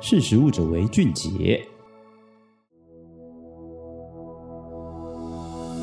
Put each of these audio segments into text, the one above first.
识时务者为俊杰。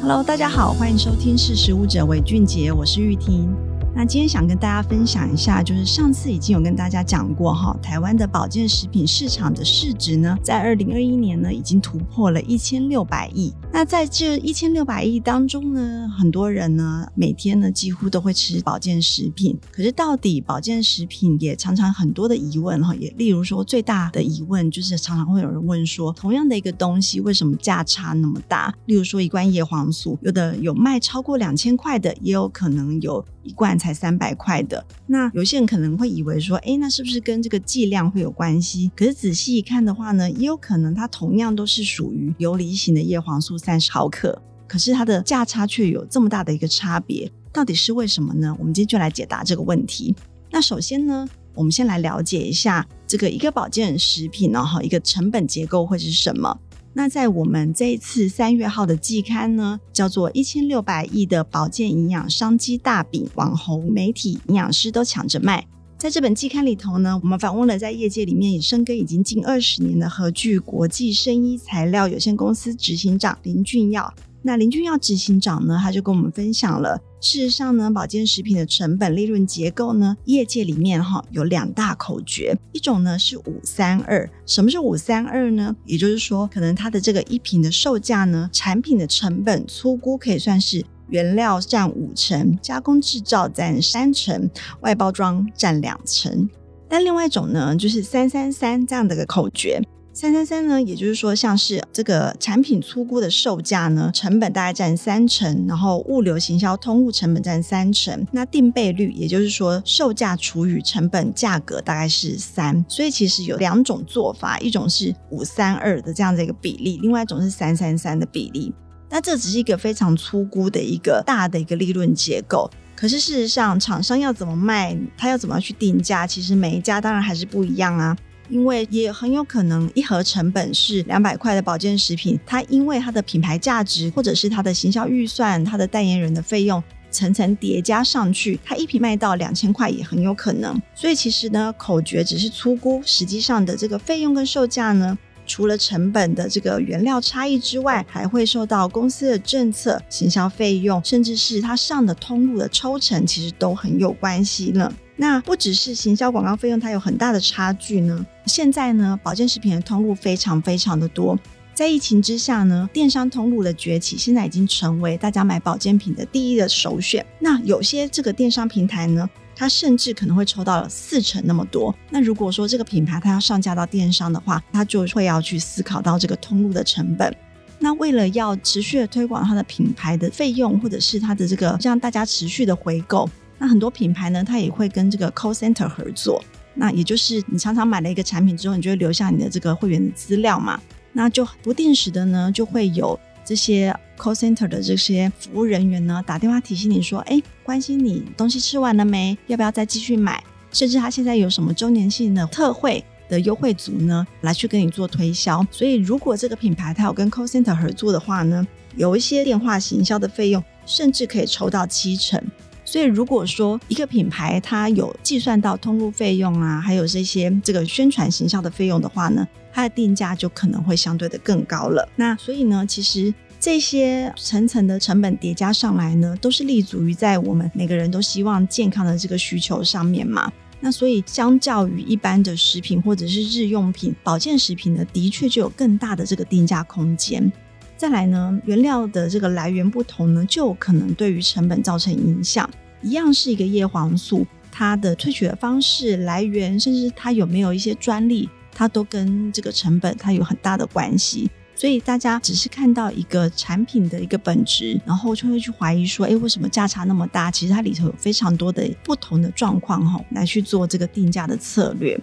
Hello，大家好，欢迎收听《识时务者为俊杰》，我是玉婷。那今天想跟大家分享一下，就是上次已经有跟大家讲过哈，台湾的保健食品市场的市值呢，在二零二一年呢，已经突破了一千六百亿。那在这一千六百亿当中呢，很多人呢，每天呢几乎都会吃保健食品。可是到底保健食品也常常很多的疑问哈，也例如说最大的疑问就是常常会有人问说，同样的一个东西为什么价差那么大？例如说一罐叶黄素，有的有卖超过两千块的，也有可能有一罐才三百块的，那有些人可能会以为说，诶，那是不是跟这个剂量会有关系？可是仔细一看的话呢，也有可能它同样都是属于游离型的叶黄素三十毫克，可是它的价差却有这么大的一个差别，到底是为什么呢？我们今天就来解答这个问题。那首先呢，我们先来了解一下这个一个保健食品呢，哈，一个成本结构会是什么？那在我们这一次三月号的季刊呢，叫做一千六百亿的保健营养商机大饼，网红媒体营养师都抢着卖。在这本季刊里头呢，我们访问了在业界里面也深耕已经近二十年的和聚国际生医材料有限公司执行长林俊耀。那林俊耀执行长呢，他就跟我们分享了，事实上呢，保健食品的成本利润结构呢，业界里面哈有两大口诀，一种呢是五三二，什么是五三二呢？也就是说，可能它的这个一瓶的售价呢，产品的成本粗估可以算是原料占五成，加工制造占三成，外包装占两成。但另外一种呢，就是三三三这样的一个口诀。三三三呢，也就是说，像是这个产品粗估的售价呢，成本大概占三成，然后物流行销通路成本占三成，那定倍率，也就是说，售价除以成本价格大概是三，所以其实有两种做法，一种是五三二的这样的一个比例，另外一种是三三三的比例。那这只是一个非常粗估的一个大的一个利润结构，可是事实上，厂商要怎么卖，他要怎么去定价，其实每一家当然还是不一样啊。因为也很有可能一盒成本是两百块的保健食品，它因为它的品牌价值，或者是它的行销预算、它的代言人的费用层层叠加上去，它一瓶卖到两千块也很有可能。所以其实呢，口诀只是粗估，实际上的这个费用跟售价呢，除了成本的这个原料差异之外，还会受到公司的政策、行销费用，甚至是它上的通路的抽成，其实都很有关系呢。那不只是行销广告费用，它有很大的差距呢。现在呢，保健食品的通路非常非常的多，在疫情之下呢，电商通路的崛起，现在已经成为大家买保健品的第一的首选。那有些这个电商平台呢，它甚至可能会抽到了四成那么多。那如果说这个品牌它要上架到电商的话，它就会要去思考到这个通路的成本。那为了要持续的推广它的品牌的费用，或者是它的这个让大家持续的回购。那很多品牌呢，它也会跟这个 call center 合作。那也就是你常常买了一个产品之后，你就会留下你的这个会员的资料嘛。那就不定时的呢，就会有这些 call center 的这些服务人员呢，打电话提醒你说：“哎，关心你东西吃完了没？要不要再继续买？甚至他现在有什么周年庆的特惠的优惠组呢，来去跟你做推销。所以如果这个品牌它有跟 call center 合作的话呢，有一些电话行销的费用，甚至可以抽到七成。”所以，如果说一个品牌它有计算到通路费用啊，还有这些这个宣传行销的费用的话呢，它的定价就可能会相对的更高了。那所以呢，其实这些层层的成本叠加上来呢，都是立足于在我们每个人都希望健康的这个需求上面嘛。那所以，相较于一般的食品或者是日用品，保健食品呢，的确就有更大的这个定价空间。再来呢，原料的这个来源不同呢，就可能对于成本造成影响。一样是一个叶黄素，它的萃取的方式、来源，甚至它有没有一些专利，它都跟这个成本它有很大的关系。所以大家只是看到一个产品的一个本质，然后就会去怀疑说，哎，为什么价差那么大？其实它里头有非常多的不同的状况哈，来去做这个定价的策略。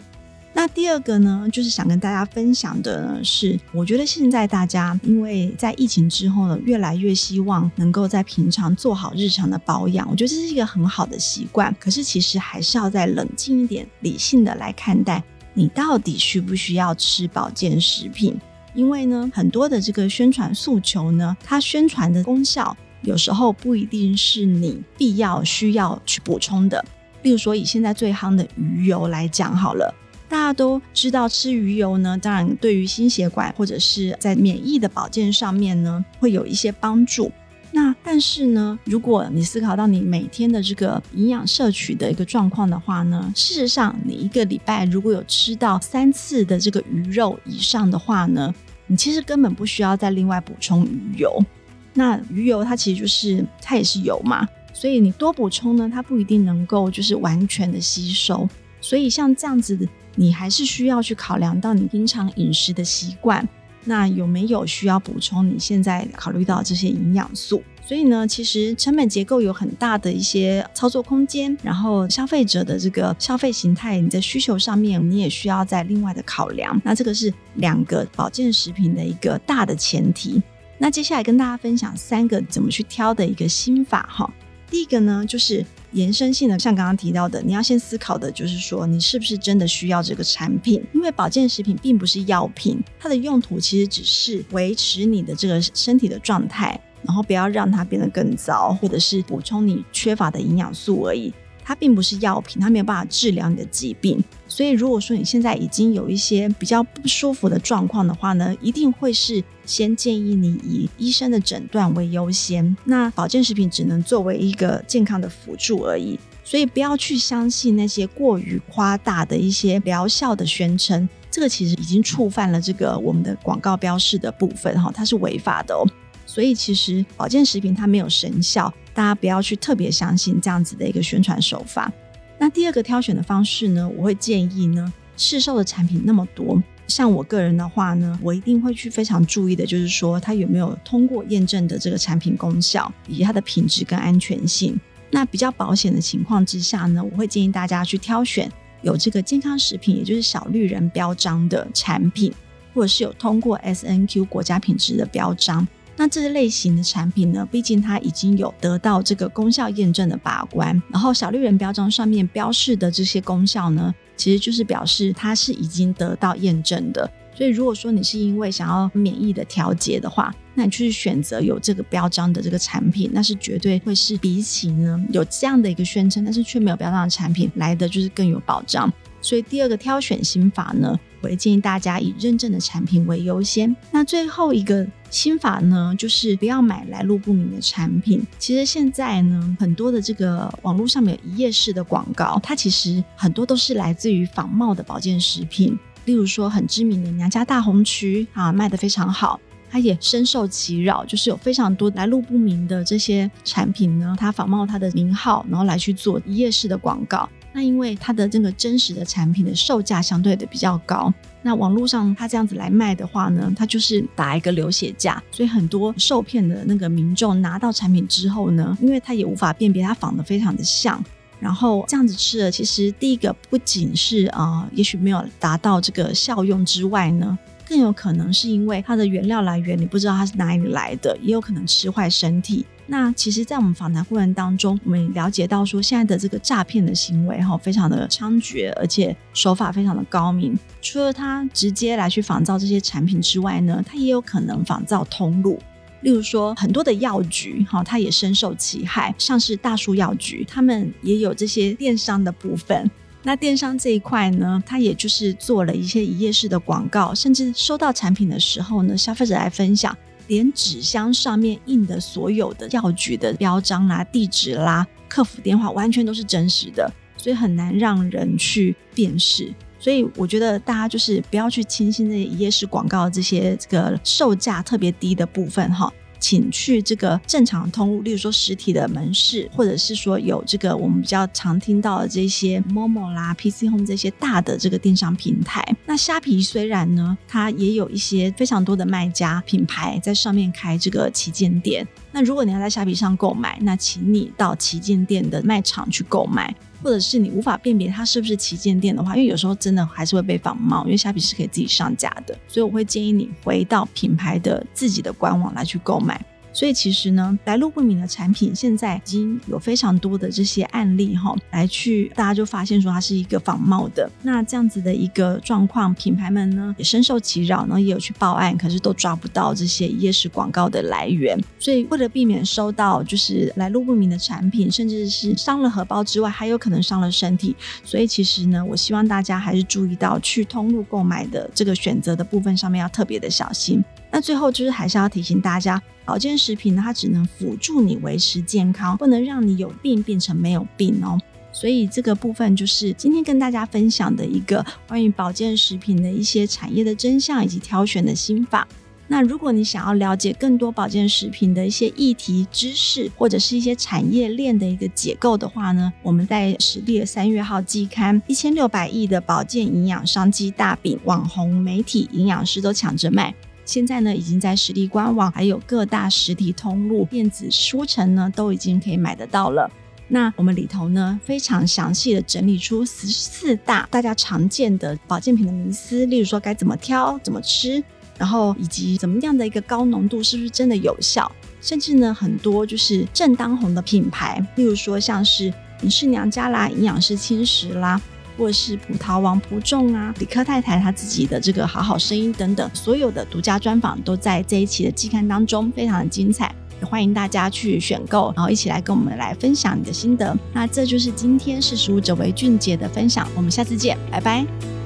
那第二个呢，就是想跟大家分享的呢，是，我觉得现在大家因为在疫情之后呢，越来越希望能够在平常做好日常的保养，我觉得这是一个很好的习惯。可是其实还是要再冷静一点、理性的来看待，你到底需不需要吃保健食品？因为呢，很多的这个宣传诉求呢，它宣传的功效有时候不一定是你必要需要去补充的。例如说，以现在最夯的鱼油来讲好了。大家都知道吃鱼油呢，当然对于心血管或者是在免疫的保健上面呢，会有一些帮助。那但是呢，如果你思考到你每天的这个营养摄取的一个状况的话呢，事实上你一个礼拜如果有吃到三次的这个鱼肉以上的话呢，你其实根本不需要再另外补充鱼油。那鱼油它其实就是它也是油嘛，所以你多补充呢，它不一定能够就是完全的吸收。所以像这样子，你还是需要去考量到你平常饮食的习惯。那有没有需要补充？你现在考虑到这些营养素，所以呢，其实成本结构有很大的一些操作空间。然后消费者的这个消费形态，你在需求上面，你也需要再另外的考量。那这个是两个保健食品的一个大的前提。那接下来跟大家分享三个怎么去挑的一个心法哈。第一个呢，就是。延伸性的，像刚刚提到的，你要先思考的就是说，你是不是真的需要这个产品？因为保健食品并不是药品，它的用途其实只是维持你的这个身体的状态，然后不要让它变得更糟，或者是补充你缺乏的营养素而已。它并不是药品，它没有办法治疗你的疾病。所以，如果说你现在已经有一些比较不舒服的状况的话呢，一定会是先建议你以医生的诊断为优先。那保健食品只能作为一个健康的辅助而已。所以，不要去相信那些过于夸大的一些疗效的宣称，这个其实已经触犯了这个我们的广告标示的部分哈，它是违法的哦。所以，其实保健食品它没有神效。大家不要去特别相信这样子的一个宣传手法。那第二个挑选的方式呢，我会建议呢，市售的产品那么多，像我个人的话呢，我一定会去非常注意的，就是说它有没有通过验证的这个产品功效以及它的品质跟安全性。那比较保险的情况之下呢，我会建议大家去挑选有这个健康食品，也就是小绿人标章的产品，或者是有通过 SNQ 国家品质的标章。那这类型的产品呢，毕竟它已经有得到这个功效验证的把关，然后小绿人标章上面标示的这些功效呢，其实就是表示它是已经得到验证的。所以如果说你是因为想要免疫的调节的话，那你去选择有这个标章的这个产品，那是绝对会是比起呢有这样的一个宣称，但是却没有标章的产品来的就是更有保障。所以第二个挑选心法呢，我会建议大家以认证的产品为优先。那最后一个心法呢，就是不要买来路不明的产品。其实现在呢，很多的这个网络上面有一页式的广告，它其实很多都是来自于仿冒的保健食品。例如说，很知名的娘家大红曲啊，卖得非常好，它也深受其扰，就是有非常多来路不明的这些产品呢，它仿冒它的名号，然后来去做一页式的广告。那因为它的这个真实的产品的售价相对的比较高，那网络上它这样子来卖的话呢，它就是打一个流血价，所以很多受骗的那个民众拿到产品之后呢，因为他也无法辨别它仿的非常的像，然后这样子吃了，其实第一个不仅是啊、也许没有达到这个效用之外呢，更有可能是因为它的原料来源你不知道它是哪里来的，也有可能吃坏身体。那其实，在我们访谈过程当中，我们了解到说，现在的这个诈骗的行为哈，非常的猖獗，而且手法非常的高明。除了他直接来去仿造这些产品之外呢，他也有可能仿造通路。例如说，很多的药局哈，他也深受其害，像是大树药局，他们也有这些电商的部分。那电商这一块呢，他也就是做了一些一页式的广告，甚至收到产品的时候呢，消费者来分享。连纸箱上面印的所有的药局的标章啦、地址啦、客服电话，完全都是真实的，所以很难让人去辨识。所以我觉得大家就是不要去轻信这些一页式广告，这些这个售价特别低的部分哈。请去这个正常通路，例如说实体的门市，或者是说有这个我们比较常听到的这些 Momo 啦、PC Home 这些大的这个电商平台。那虾皮虽然呢，它也有一些非常多的卖家品牌在上面开这个旗舰店。那如果你要在虾皮上购买，那请你到旗舰店的卖场去购买。或者是你无法辨别它是不是旗舰店的话，因为有时候真的还是会被仿冒，因为虾皮是可以自己上架的，所以我会建议你回到品牌的自己的官网来去购买。所以其实呢，来路不明的产品现在已经有非常多的这些案例哈，来去大家就发现说它是一个仿冒的。那这样子的一个状况，品牌们呢也深受其扰，然后也有去报案，可是都抓不到这些夜市广告的来源。所以为了避免收到就是来路不明的产品，甚至是伤了荷包之外，还有可能伤了身体。所以其实呢，我希望大家还是注意到去通路购买的这个选择的部分上面要特别的小心。那最后就是还是要提醒大家，保健食品呢，它只能辅助你维持健康，不能让你有病变成没有病哦。所以这个部分就是今天跟大家分享的一个关于保健食品的一些产业的真相以及挑选的心法。那如果你想要了解更多保健食品的一些议题知识，或者是一些产业链的一个结构的话呢，我们在食力的三月号季刊，一千六百亿的保健营养商机大饼，网红媒体营养师都抢着卖。现在呢，已经在食力官网，还有各大实体通路、电子书城呢，都已经可以买得到了。那我们里头呢，非常详细的整理出十四大大家常见的保健品的迷思，例如说该怎么挑、怎么吃，然后以及怎么样的一个高浓度是不是真的有效，甚至呢，很多就是正当红的品牌，例如说像是隐适娘家啦、营养师轻食啦。或是葡萄王葡种啊，李科太太她自己的这个好好声音等等，所有的独家专访都在这一期的季刊当中，非常的精彩，也欢迎大家去选购，然后一起来跟我们来分享你的心得。那这就是今天识食物者为俊杰的分享，我们下次见，拜拜。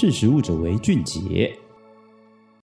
识时务者为俊杰。